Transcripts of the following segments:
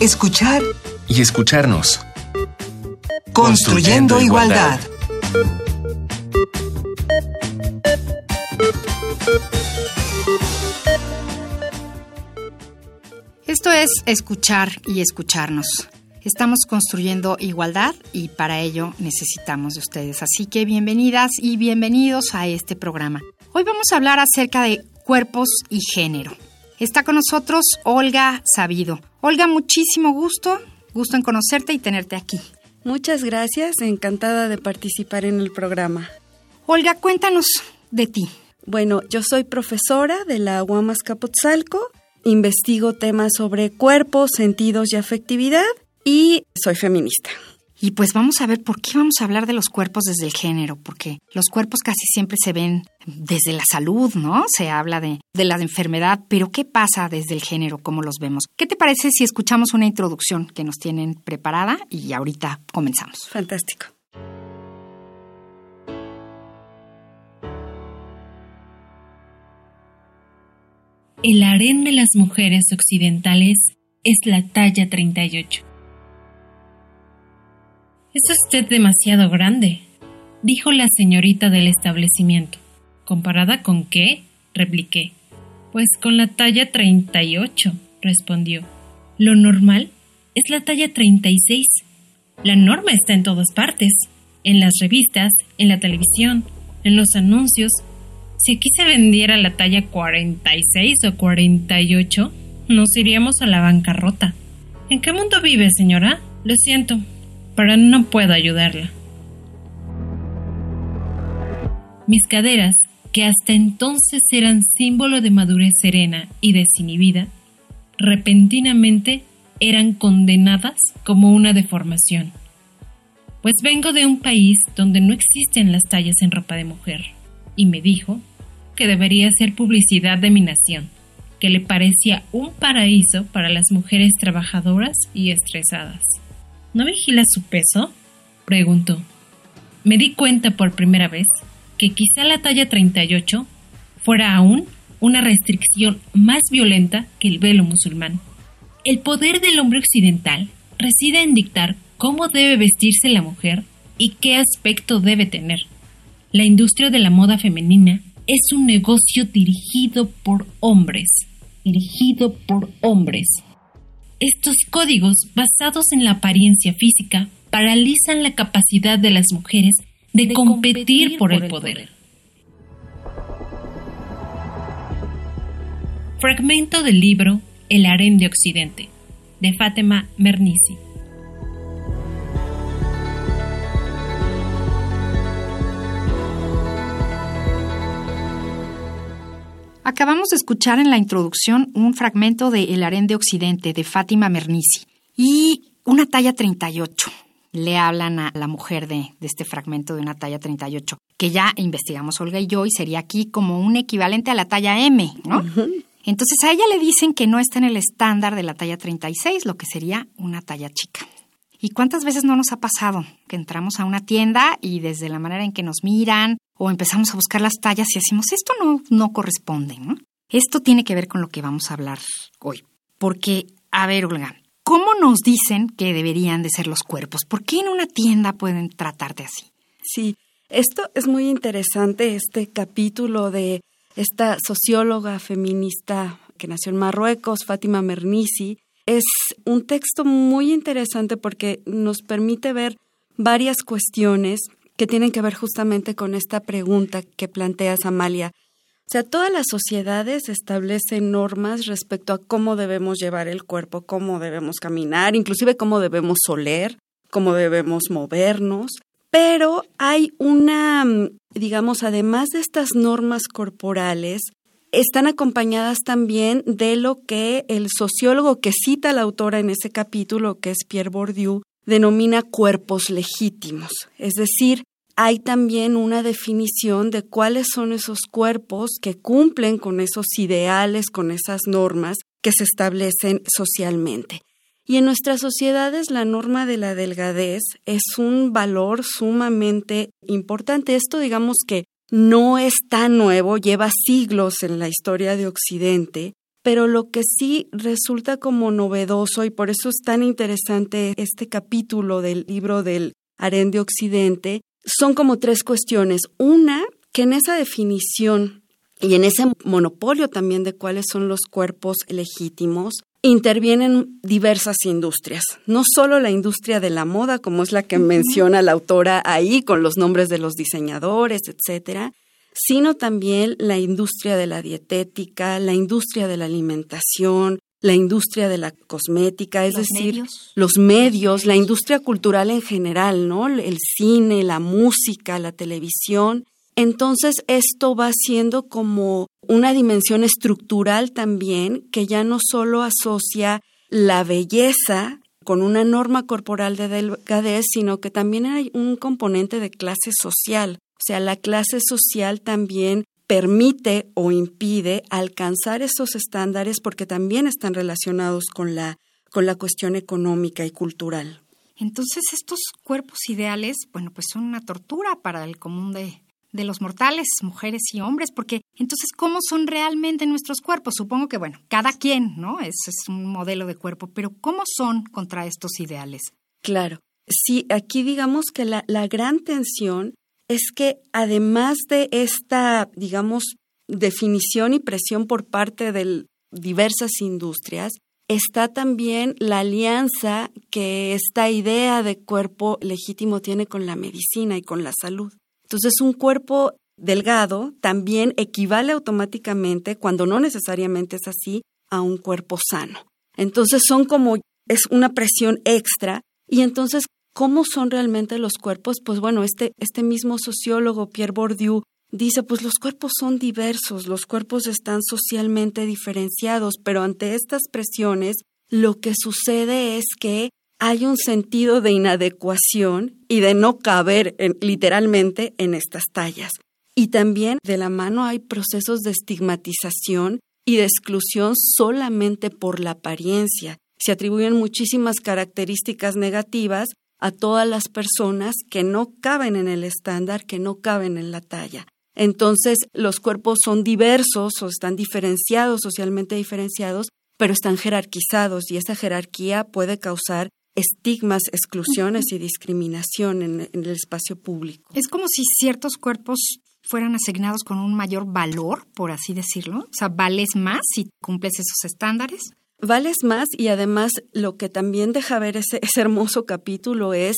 escuchar y escucharnos. Construyendo, igualdad. Esto es escuchar y escucharnos. Estamos construyendo igualdad y para ello necesitamos de ustedes. Así que bienvenidas y bienvenidos a este programa. Hoy vamos a hablar acerca de cuerpos y género. Está con nosotros Olga Sabido. Olga, muchísimo gusto, gusto en conocerte y tenerte aquí. Muchas gracias, encantada de participar en el programa. Olga, cuéntanos de ti. Bueno, yo soy profesora de la UAMAS Capotzalco, investigo temas sobre cuerpos, sentidos y afectividad y soy feminista. Y pues vamos a ver por qué vamos a hablar de los cuerpos desde el género, porque los cuerpos casi siempre se ven desde la salud, ¿no? Se habla de, de la enfermedad, pero ¿qué pasa desde el género? ¿Cómo los vemos? ¿Qué te parece si escuchamos una introducción que nos tienen preparada y ahorita comenzamos? Fantástico. El harén de las mujeres occidentales es la talla 38. Es usted demasiado grande, dijo la señorita del establecimiento. ¿Comparada con qué? repliqué. Pues con la talla 38, respondió. Lo normal es la talla 36. La norma está en todas partes, en las revistas, en la televisión, en los anuncios. Si aquí se vendiera la talla 46 o 48, nos iríamos a la bancarrota. ¿En qué mundo vive, señora? Lo siento, pero no puedo ayudarla. Mis caderas, que hasta entonces eran símbolo de madurez serena y desinhibida, repentinamente eran condenadas como una deformación. Pues vengo de un país donde no existen las tallas en ropa de mujer, y me dijo que debería ser publicidad de mi nación, que le parecía un paraíso para las mujeres trabajadoras y estresadas. ¿No vigila su peso? preguntó. Me di cuenta por primera vez que quizá la talla 38 fuera aún una restricción más violenta que el velo musulmán. El poder del hombre occidental reside en dictar cómo debe vestirse la mujer y qué aspecto debe tener. La industria de la moda femenina es un negocio dirigido por hombres, dirigido por hombres. Estos códigos basados en la apariencia física paralizan la capacidad de las mujeres de, competir, por, el poder. Fragmento del libro El harén de Occidente, de Fátima Mernissi. Acabamos de escuchar en la introducción un fragmento de El harén de Occidente de Fátima Mernissi y una talla 38. Le hablan a la mujer de, de, este fragmento de una talla 38, que ya investigamos Olga y yo y sería aquí como un equivalente a la talla M, ¿no? Entonces a ella le dicen que no está en el estándar de la talla 36, lo que sería una talla chica. ¿Y cuántas veces no nos ha pasado que entramos a una tienda y desde la manera en que nos miran o empezamos a buscar las tallas y decimos, esto no, no corresponde, ¿no? Esto tiene que ver con lo que vamos a hablar hoy. Porque, a ver, Olga, ¿cómo nos dicen que deberían de ser los cuerpos? ¿Por qué en una tienda pueden tratarte así? Sí, esto es muy interesante, este capítulo de esta socióloga feminista que nació en Marruecos, Fátima Mernissi. Es un texto muy interesante porque nos permite ver varias cuestiones que tienen que ver justamente con esta pregunta que planteas, Amalia. O sea, todas las sociedades establecen normas respecto a cómo debemos llevar el cuerpo, cómo debemos caminar, inclusive cómo debemos oler, cómo debemos movernos. Pero hay una, digamos, además de estas normas corporales, están acompañadas también de lo que el sociólogo que cita la autora en ese capítulo, que es Pierre Bourdieu, denomina cuerpos legítimos. Es decir, hay también una definición de cuáles son esos cuerpos que cumplen con esos ideales, con esas normas que se establecen socialmente. Y en nuestras sociedades la norma de la delgadez es un valor sumamente importante. Esto digamos que no es tan nuevo, lleva siglos en la historia de Occidente, pero lo que sí resulta como novedoso y por eso es tan interesante este capítulo del libro del Harén de Occidente, son como tres cuestiones. Una, que en esa definición y en ese monopolio también de cuáles son los cuerpos legítimos, intervienen diversas industrias, no solo la industria de la moda, como es la que menciona la autora ahí, con los nombres de los diseñadores, etcétera, sino también la industria de la dietética, la industria de la alimentación, la industria de la cosmética, es decir, los medios, la industria cultural en general, ¿no? El cine, la música, la televisión. Entonces, esto va siendo como una dimensión estructural también que ya no solo asocia la belleza con una norma corporal de delgadez, sino que también hay un componente de clase social. O sea, la clase social también permite o impide alcanzar esos estándares porque también están relacionados con la, con la cuestión económica y cultural. Entonces, estos cuerpos ideales, bueno, pues son una tortura para el común de, de los mortales, mujeres y hombres, porque entonces, ¿cómo son realmente nuestros cuerpos? Supongo que, bueno, cada quien, ¿no? Ese es un modelo de cuerpo, pero ¿cómo son contra estos ideales? Claro. Sí, aquí digamos que la, la gran tensión es que además de esta, digamos, definición y presión por parte de diversas industrias, está también la alianza que esta idea de cuerpo legítimo tiene con la medicina y con la salud. Entonces, un cuerpo delgado también equivale automáticamente, cuando no necesariamente es así, a un cuerpo sano. Entonces, son como, es una presión extra y entonces ¿Cómo son realmente los cuerpos? Pues bueno, este, este mismo sociólogo, Pierre Bourdieu, dice, pues los cuerpos son diversos, los cuerpos están socialmente diferenciados, pero ante estas presiones, lo que sucede es que hay un sentido de inadecuación y de no caber literalmente en estas tallas. Y también de la mano hay procesos de estigmatización y de exclusión solamente por la apariencia. Se atribuyen muchísimas características negativas a todas las personas que no caben en el estándar, que no caben en la talla. Entonces, los cuerpos son diversos o están diferenciados, socialmente diferenciados, pero están jerarquizados y esa jerarquía puede causar estigmas, exclusiones y discriminación en, el espacio público. Es como si ciertos cuerpos fueran asignados con un mayor valor, por así decirlo. O sea, vales más si cumples esos estándares. Vales más y además lo que también deja ver ese, hermoso capítulo es,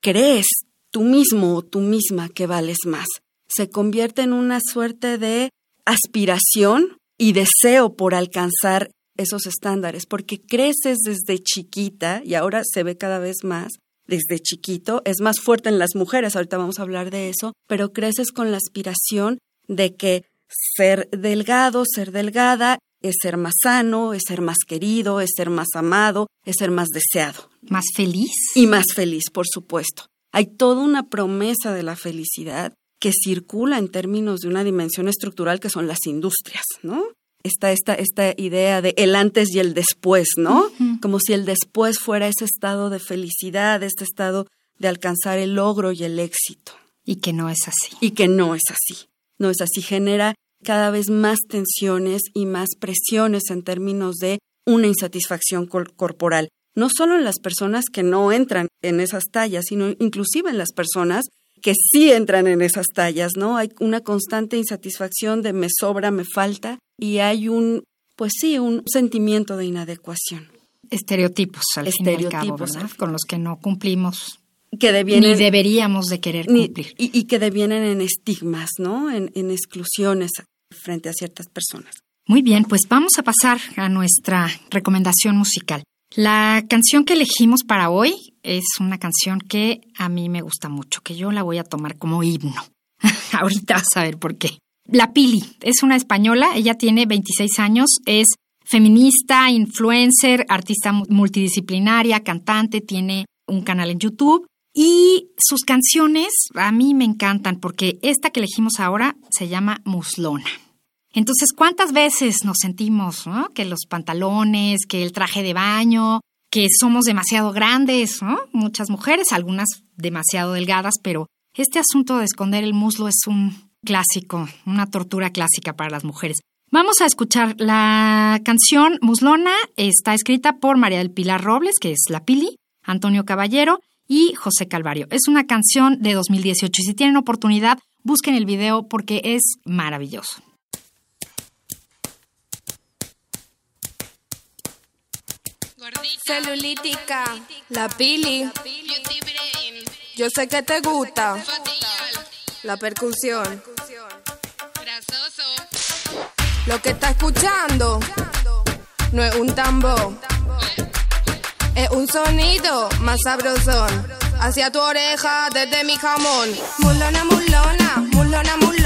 crees tú mismo o tú misma que vales más. Se convierte en una suerte de aspiración y deseo por alcanzar esos estándares, porque creces desde chiquita y ahora se ve cada vez más desde chiquito, es más fuerte en las mujeres, ahorita vamos a hablar de eso, pero creces con la aspiración de que ser delgado, ser delgada es ser más sano, es ser más querido, es ser más amado, es ser más deseado. Más feliz. Y más feliz, por supuesto. Hay toda una promesa de la felicidad que circula en términos de una dimensión estructural que son las industrias, ¿no? Está esta, esta idea de el antes y el después, ¿no? Como si el después fuera ese estado de felicidad, este estado de alcanzar el logro y el éxito. Y que no es así. Y que no es así. No es así. Genera cada vez más tensiones y más presiones en términos de una insatisfacción corporal, no solo en las personas que no entran en esas tallas, sino inclusive en las personas que sí entran en esas tallas, ¿no? Hay una constante insatisfacción de me sobra, me falta y hay un, pues sí, un sentimiento de inadecuación. Estereotipos, al Estereotipos, fin Con los que no cumplimos que devienen, ni deberíamos de querer cumplir. y, que devienen en estigmas, ¿no? En, en, exclusiones frente a ciertas personas. Muy bien, pues vamos a pasar a nuestra recomendación musical. La canción que elegimos para hoy es una canción que a mí me gusta mucho, que yo la voy a tomar como himno. Ahorita vas a ver por qué. La Pili es una española, ella tiene 26 años, es feminista, influencer, artista multidisciplinaria, cantante, tiene un canal en YouTube y sus canciones a mí me encantan porque esta que elegimos ahora se llama Muslona. Entonces, ¿cuántas veces nos sentimos que los pantalones, que el traje de baño, que somos demasiado grandes, muchas mujeres, algunas demasiado delgadas, pero este asunto de esconder el muslo es un clásico, una tortura clásica para las mujeres. Vamos a escuchar la canción Muslona. Está escrita por María del Pilar Robles, que es la Pili, Antonio Caballero y José Calvario. Es una canción de 2018 y si tienen oportunidad, busquen el video porque es maravilloso. Celulítica, la Pili. Yo sé que te gusta. La percusión. Lo que está escuchando no es un tambor, sonido más sabrosón. Hacia tu oreja desde mi jamón. Mulona, mulona, mulona, mulona,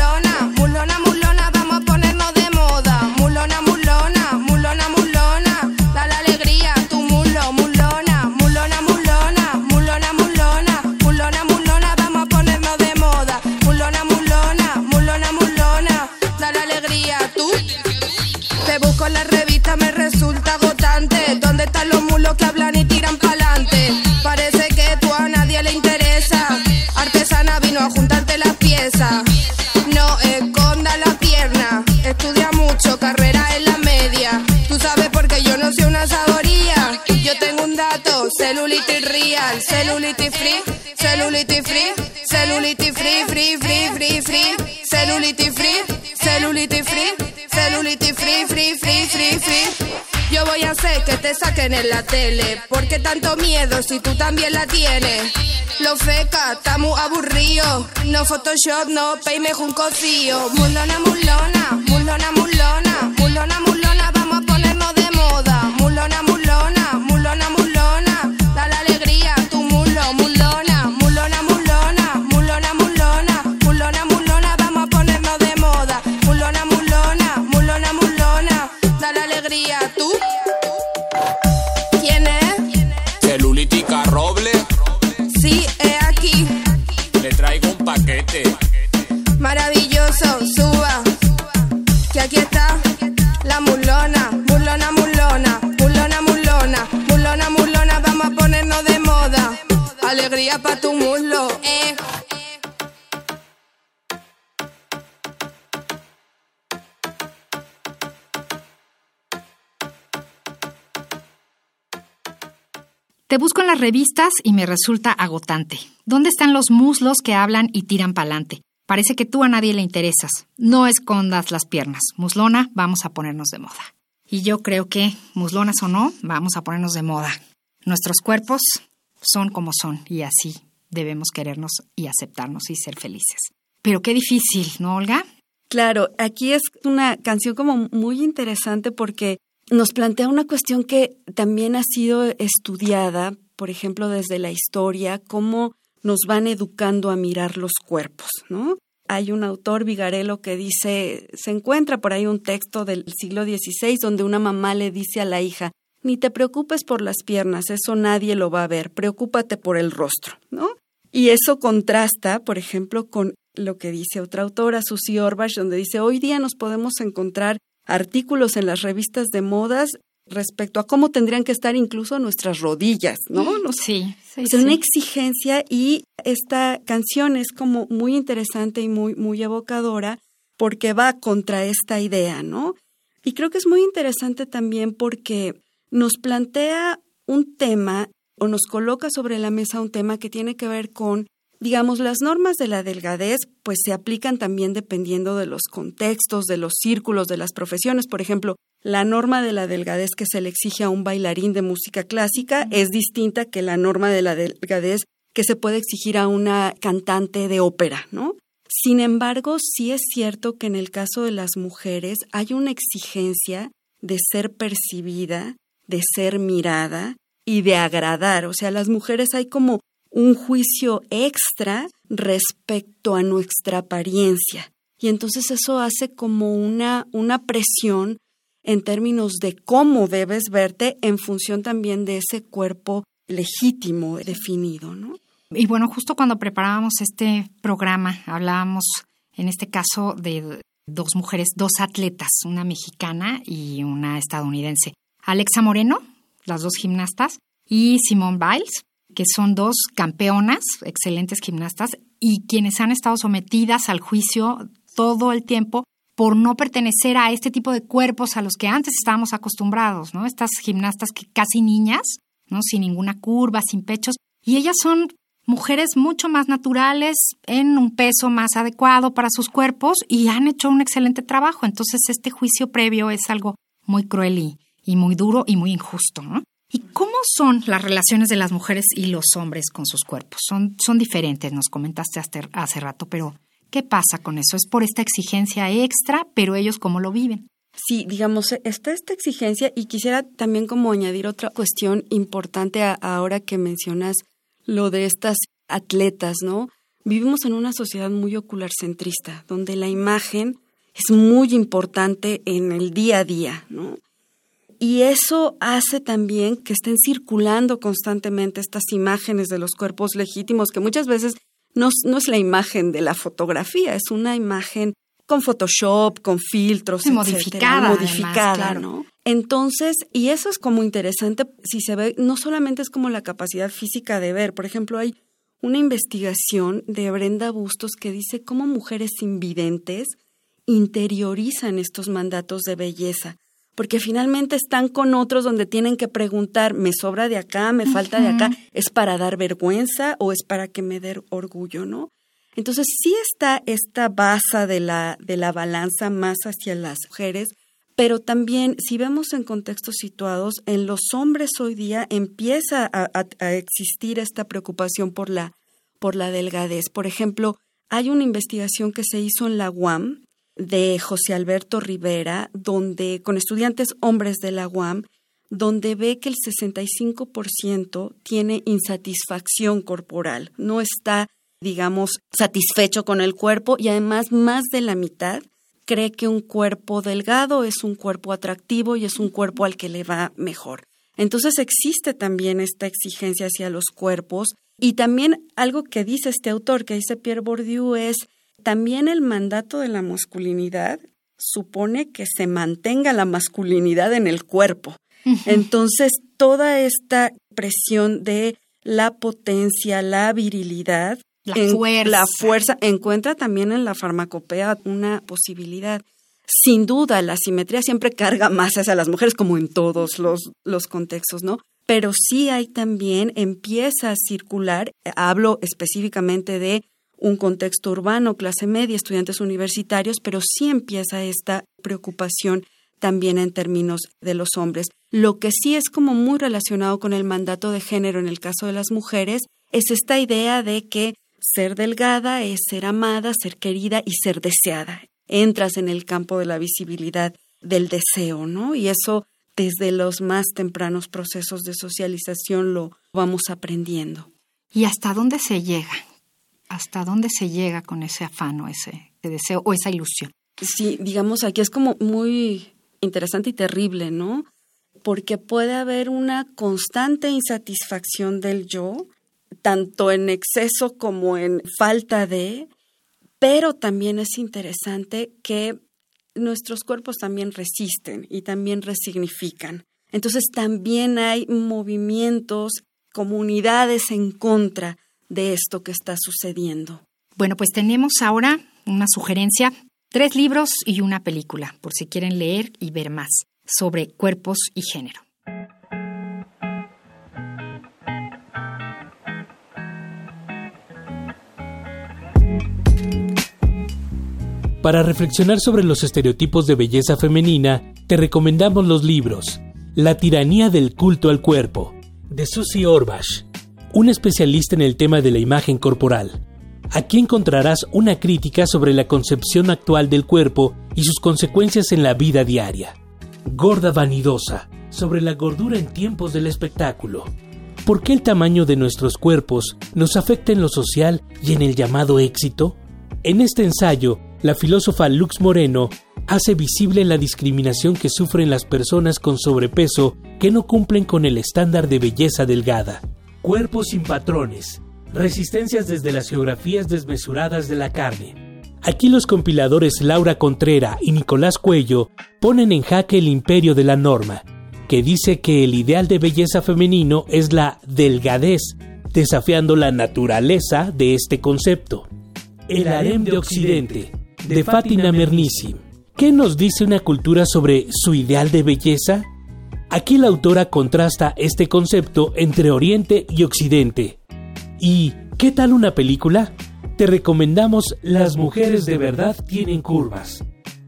free, celulitis free, celulitis free, celulitis free, free, free, free, free. Yo voy a hacer que te saquen en la tele. ¿Por qué tanto miedo si tú también la tienes? Lo feca, está muy aburrido. No Photoshop, no peime un cocío. Mulona, mulona, mulona, mulona, mulona, mulona, vamos a ponernos de moda. Mulona, mulona, tu. ¿Quién es? Celulítica Roble, Sí, es aquí. le traigo un paquete. Maravilloso, suba. Que aquí está la mulona, mulona, mulona, mulona, mulona, mulona, mulona, vamos a ponernos de moda. Alegría pa' tu muslo, Te busco en las revistas y me resulta agotante. ¿Dónde están los muslos que hablan y tiran pa'lante? Parece que tú a nadie le interesas. No escondas las piernas. Muslona, vamos a ponernos de moda. Y yo creo que, muslonas o no, vamos a ponernos de moda. Nuestros cuerpos son como son y así debemos querernos y aceptarnos y ser felices. Pero qué difícil, ¿no, Olga? Claro, aquí es una canción como muy interesante porque nos plantea una cuestión que también ha sido estudiada, por ejemplo, desde la historia, cómo nos van educando a mirar los cuerpos, ¿no? Hay un autor, Vigarello, que dice, se encuentra por ahí un texto del siglo XVI donde una mamá le dice a la hija, ni te preocupes por las piernas, eso nadie lo va a ver, preocúpate por el rostro, ¿no? Y eso contrasta, por ejemplo, con lo que dice otra autora, Susie Orbach, donde dice, hoy día nos podemos encontrar artículos en las revistas de modas respecto a cómo tendrían que estar incluso nuestras rodillas, ¿no? Nos- Sí, sí, es una sí. exigencia y esta canción es como muy interesante y muy, muy evocadora porque va contra esta idea, ¿no? Y creo que es muy interesante también porque nos plantea un tema o nos coloca sobre la mesa un tema que tiene que ver con, digamos, las normas de la delgadez, pues se aplican también dependiendo de los contextos, de los círculos, de las profesiones. Por ejemplo, la norma de la delgadez que se le exige a un bailarín de música clásica es distinta que la norma de la delgadez que se puede exigir a una cantante de ópera, ¿no? Sin embargo, sí es cierto que en el caso de las mujeres hay una exigencia de ser percibida, de ser mirada y de agradar. O sea, las mujeres hay como un juicio extra respecto a nuestra apariencia. Y entonces eso hace como una, una presión en términos de cómo debes verte en función también de ese cuerpo legítimo, definido, ¿no? Y bueno, justo cuando preparábamos este programa, hablábamos en este caso de dos mujeres, dos atletas, una mexicana y una estadounidense. Alexa Moreno, las dos gimnastas, y Simone Biles, que son dos campeonas, excelentes gimnastas, y quienes han estado sometidas al juicio todo el tiempo por no pertenecer a este tipo de cuerpos a los que antes estábamos acostumbrados, ¿no? Estas gimnastas que casi niñas, ¿no? Sin ninguna curva, sin pechos. Y ellas son mujeres mucho más naturales, en un peso más adecuado para sus cuerpos y han hecho un excelente trabajo. Entonces, este juicio previo es algo muy cruel y, muy duro y muy injusto, ¿no? ¿Y cómo son las relaciones de las mujeres y los hombres con sus cuerpos? Son, son diferentes, nos comentaste hace, hace rato, pero ¿qué pasa con eso? ¿Es por esta exigencia extra, pero ellos cómo lo viven? Sí, digamos, está esta exigencia y quisiera también como añadir otra cuestión importante ahora que mencionas lo de estas atletas, ¿no? Vivimos en una sociedad muy ocularcentrista, donde la imagen es muy importante en el día a día, ¿no? Y eso hace también que estén circulando constantemente estas imágenes de los cuerpos legítimos, que muchas veces no, es la imagen de la fotografía, es una imagen con Photoshop, con filtros, modificada, modificada, ¿no? Entonces, y eso es como interesante si se ve, no solamente es como la capacidad física de ver, por ejemplo, hay una investigación de Brenda Bustos que dice cómo mujeres invidentes interiorizan estos mandatos de belleza porque finalmente están con otros donde tienen que preguntar, ¿me sobra de acá? ¿Me falta de acá? ¿Es para dar vergüenza o es para que me dé orgullo, no? Entonces sí está esta base de la, de la balanza más hacia las mujeres, pero también si vemos en contextos situados, en los hombres hoy día empieza a, a existir esta preocupación por la, por la delgadez. Por ejemplo, hay una investigación que se hizo en la UAM de José Alberto Rivera, donde con estudiantes hombres de la UAM, donde ve que el 65% tiene insatisfacción corporal, no está, digamos, satisfecho con el cuerpo y además más de la mitad cree que un cuerpo delgado es un cuerpo atractivo y es un cuerpo al que le va mejor. Entonces existe también esta exigencia hacia los cuerpos y también algo que dice este autor, que dice Pierre Bourdieu, es también el mandato de la masculinidad supone que se mantenga la masculinidad en el cuerpo. Entonces, toda esta presión de la potencia, la virilidad, la, fuerza. la fuerza, encuentra también en la farmacopea una posibilidad. Sin duda, la simetría siempre carga más hacia las mujeres, como en todos los, los contextos, ¿no? Pero sí hay también, empieza a circular, hablo específicamente de un contexto urbano, clase media, estudiantes universitarios, pero sí empieza esta preocupación también en términos de los hombres. Lo que sí es como muy relacionado con el mandato de género en el caso de las mujeres es esta idea de que ser delgada es ser amada, ser querida y ser deseada. Entras en el campo de la visibilidad del deseo, ¿no? Y eso desde los más tempranos procesos de socialización lo vamos aprendiendo. ¿Y hasta dónde se llega? Hasta dónde se llega con ese afano, ese, deseo o esa ilusión. Sí, digamos, aquí es como muy interesante y terrible, ¿no? Porque puede haber una constante insatisfacción del yo, tanto en exceso como en falta de, pero también es interesante que nuestros cuerpos también resisten y también resignifican. Entonces también hay movimientos, comunidades en contra de esto que está sucediendo. Bueno, pues tenemos ahora una sugerencia, tres libros y una película, por si quieren leer y ver más sobre cuerpos y género. Para reflexionar sobre los estereotipos de belleza femenina, te recomendamos los libros La tiranía del culto al cuerpo, de Susie Orbach, un especialista en el tema de la imagen corporal. Aquí encontrarás una crítica sobre la concepción actual del cuerpo y sus consecuencias en la vida diaria. Gorda vanidosa, sobre la gordura en tiempos del espectáculo. ¿Por qué el tamaño de nuestros cuerpos nos afecta en lo social y en el llamado éxito? En este ensayo, la filósofa Lux Moreno hace visible la discriminación que sufren las personas con sobrepeso que no cumplen con el estándar de belleza delgada. Cuerpos sin patrones. Resistencias desde las geografías desmesuradas de la carne. Aquí los compiladores Laura Contrera y Nicolás Cuello ponen en jaque el imperio de la norma, que dice que el ideal de belleza femenino es la delgadez, desafiando la naturaleza de este concepto. El harem de Occidente, de Fatina Mernissi. ¿Qué nos dice una cultura sobre su ideal de belleza? Aquí la autora contrasta este concepto entre Oriente y Occidente. ¿Y qué tal una película? Te recomendamos Las mujeres de verdad tienen curvas.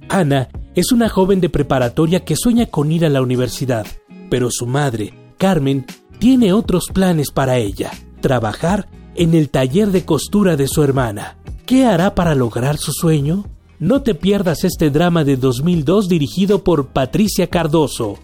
Ana es una joven de preparatoria que sueña con ir a la universidad, pero su madre, Carmen, tiene otros planes para ella, trabajar en el taller de costura de su hermana. ¿Qué hará para lograr su sueño? No te pierdas este drama de 2002 dirigido por Patricia Cardoso.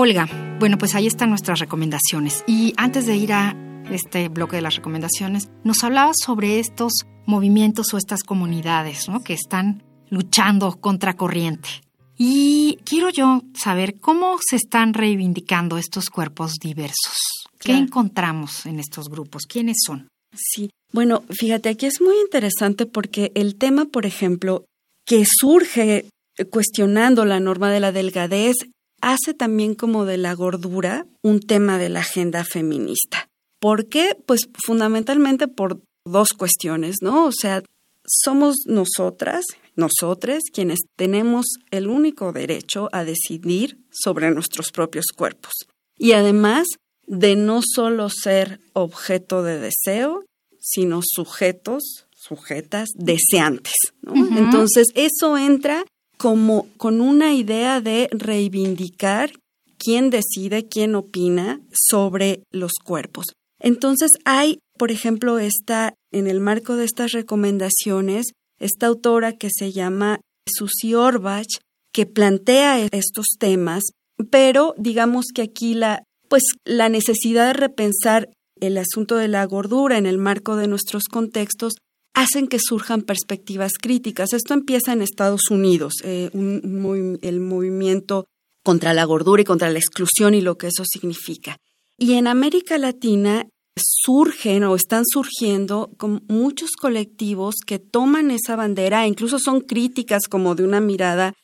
Olga, bueno, pues ahí están nuestras recomendaciones. Y antes de ir a este bloque de las recomendaciones, nos hablaba sobre estos movimientos o estas comunidades ¿no? que están luchando contra corriente. Y quiero yo saber cómo se están reivindicando estos cuerpos diversos. ¿Qué encontramos en estos grupos? ¿Quiénes son? Sí, bueno, fíjate, aquí es muy interesante porque el tema, por ejemplo, que surge cuestionando la norma de la delgadez hace también como de la gordura un tema de la agenda feminista. ¿Por qué? Pues fundamentalmente por dos cuestiones, ¿no? O sea, somos nosotras, nosotres, quienes tenemos el único derecho a decidir sobre nuestros propios cuerpos. Y además de no solo ser objeto de deseo, sino sujetos, sujetas, deseantes. ¿no? Entonces, eso entra como con una idea de reivindicar quién decide, quién opina sobre los cuerpos. Entonces hay, por ejemplo, esta, en el marco de estas recomendaciones, esta autora que se llama Susie Orbach, que plantea estos temas, pero digamos que aquí la, pues, la necesidad de repensar el asunto de la gordura en el marco de nuestros contextos hacen que surjan perspectivas críticas. Esto empieza en Estados Unidos, eh, el movimiento contra la gordura y contra la exclusión y lo que eso significa. Y en América Latina surgen o están surgiendo muchos colectivos que toman esa bandera, incluso son críticas como de una mirada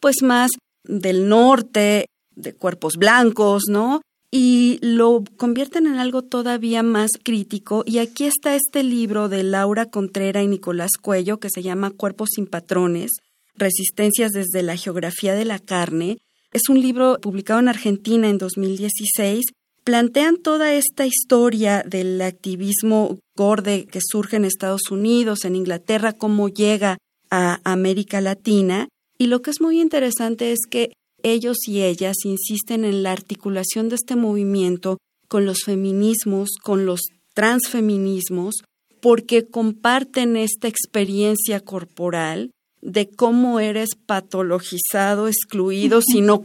pues más del norte, de cuerpos blancos, ¿no? Y lo convierten en algo todavía más crítico. Y aquí está este libro de Laura Contrera y Nicolás Cuello que se llama Cuerpos sin patrones, Resistencias desde la Geografía de la Carne. Es un libro publicado en Argentina en 2016. Plantean toda esta historia del activismo gorde que surge en Estados Unidos, en Inglaterra, cómo llega a América Latina. Y lo que es muy interesante es que ellos y ellas insisten en la articulación de este movimiento con los feminismos, con los transfeminismos, porque comparten esta experiencia corporal de cómo eres patologizado, excluido si no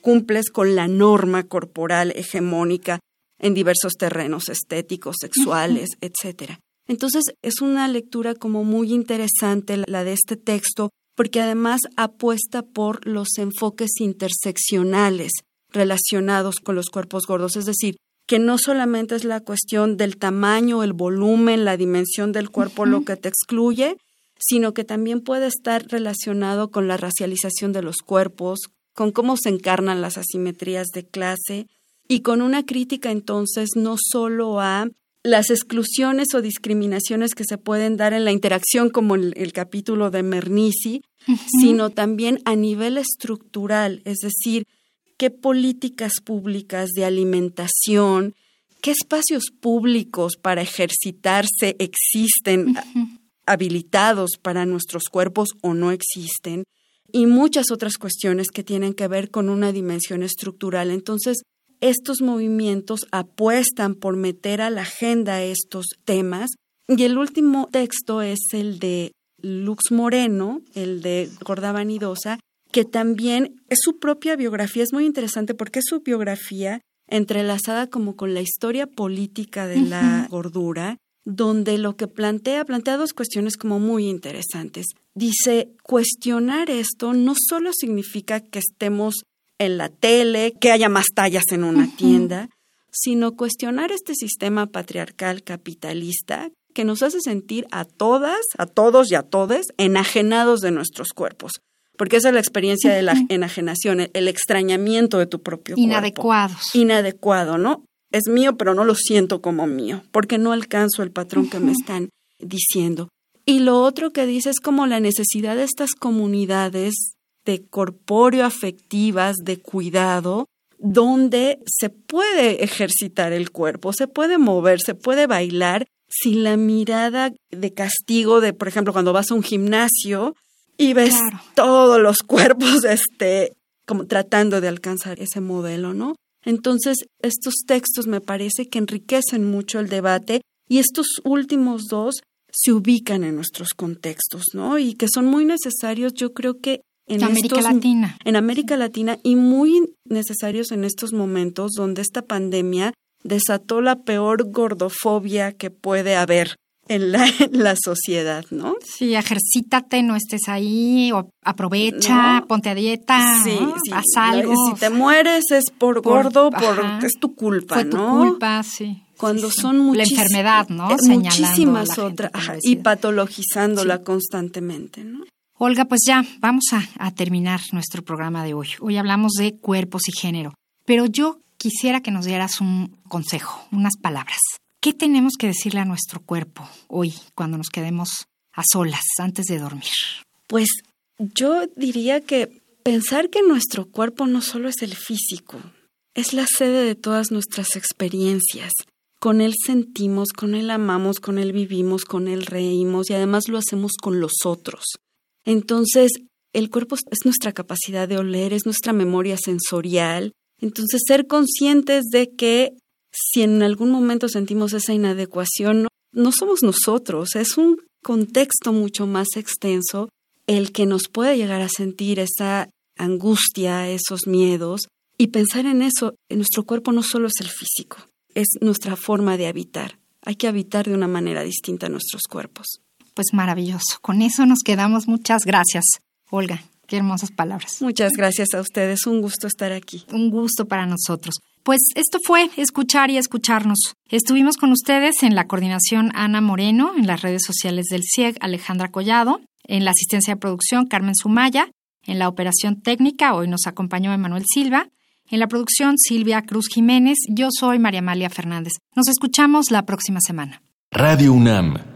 cumples con la norma corporal hegemónica en diversos terrenos estéticos, sexuales, etcétera. Entonces es una lectura como muy interesante la de este texto porque además apuesta por los enfoques interseccionales relacionados con los cuerpos gordos, es decir, que no solamente es la cuestión del tamaño, el volumen, la dimensión del cuerpo lo que te excluye, sino que también puede estar relacionado con la racialización de los cuerpos, con cómo se encarnan las asimetrías de clase y con una crítica entonces no solo a las exclusiones o discriminaciones que se pueden dar en la interacción, como el, el capítulo de Mernisi, sino también a nivel estructural, es decir, qué políticas públicas de alimentación, qué espacios públicos para ejercitarse existen habilitados para nuestros cuerpos o no existen, y muchas otras cuestiones que tienen que ver con una dimensión estructural. Entonces, estos movimientos apuestan por meter a la agenda estos temas. Y el último texto es el de Lux Moreno, el de Gorda Vanidosa, que también es su propia biografía. Es muy interesante porque es su biografía entrelazada como con la historia política de la gordura, donde lo que plantea, plantea dos cuestiones como muy interesantes. Dice, cuestionar esto no solo significa que estemos en la tele, que haya más tallas en una tienda, sino cuestionar este sistema patriarcal capitalista que nos hace sentir a todas, a todos y a todes enajenados de nuestros cuerpos. Porque esa es la experiencia de la enajenación, el extrañamiento de tu propio cuerpo. Inadecuados. Inadecuado, ¿no? Es mío, pero no lo siento como mío, porque no alcanzo el patrón que me están diciendo. Y lo otro que dice es como la necesidad de estas comunidades de corpóreo afectivas, de cuidado, donde se puede ejercitar el cuerpo, se puede mover, se puede bailar sin la mirada de castigo de, por ejemplo, cuando vas a un gimnasio y ves todos los cuerpos, este, como tratando de alcanzar ese modelo, ¿no? Entonces, estos textos me parece que enriquecen mucho el debate y estos últimos dos se ubican en nuestros contextos, ¿no? Y que son muy necesarios, yo creo que en América Latina. En América Latina y muy necesarios en estos momentos donde esta pandemia desató la peor gordofobia que puede haber en la, la sociedad, ¿no? Sí, ejercítate, no estés ahí, o aprovecha, ponte a dieta, sí, haz algo. Si te mueres es por, gordo, por, es tu culpa, Fue tu culpa, sí. Cuando son muchísimas... La enfermedad, ¿no? Eh, muchísimas otras, y patologizándola constantemente, ¿no? Olga, pues ya vamos a, terminar nuestro programa de hoy. Hoy hablamos de cuerpos y género, pero yo quisiera que nos dieras un consejo, unas palabras. ¿Qué tenemos que decirle a nuestro cuerpo hoy cuando nos quedemos a solas antes de dormir? Pues yo diría que pensar que nuestro cuerpo no solo es el físico, es la sede de todas nuestras experiencias. Con él sentimos, con él amamos, con él vivimos, con él reímos y además lo hacemos con los otros. Entonces, el cuerpo es nuestra capacidad de oler, es nuestra memoria sensorial. Entonces, ser conscientes de que si en algún momento sentimos esa inadecuación, no, somos nosotros, es un contexto mucho más extenso el que nos puede llegar a sentir esa angustia, esos miedos, y pensar en eso, nuestro cuerpo no solo es el físico, es nuestra forma de habitar. Hay que habitar de una manera distinta nuestros cuerpos. Pues maravilloso. Con eso nos quedamos. Muchas gracias, Olga. Qué hermosas palabras. Muchas gracias a ustedes. Un gusto estar aquí. Un gusto para nosotros. Pues esto fue Escuchar y Escucharnos. Estuvimos con ustedes en la coordinación Ana Moreno, en las redes sociales del CIEG Alejandra Collado, en la asistencia de producción Carmen Sumaya, en la operación técnica hoy nos acompañó Emanuel Silva, en la producción Silvia Cruz Jiménez, yo soy María Amalia Fernández. Nos escuchamos la próxima semana. Radio UNAM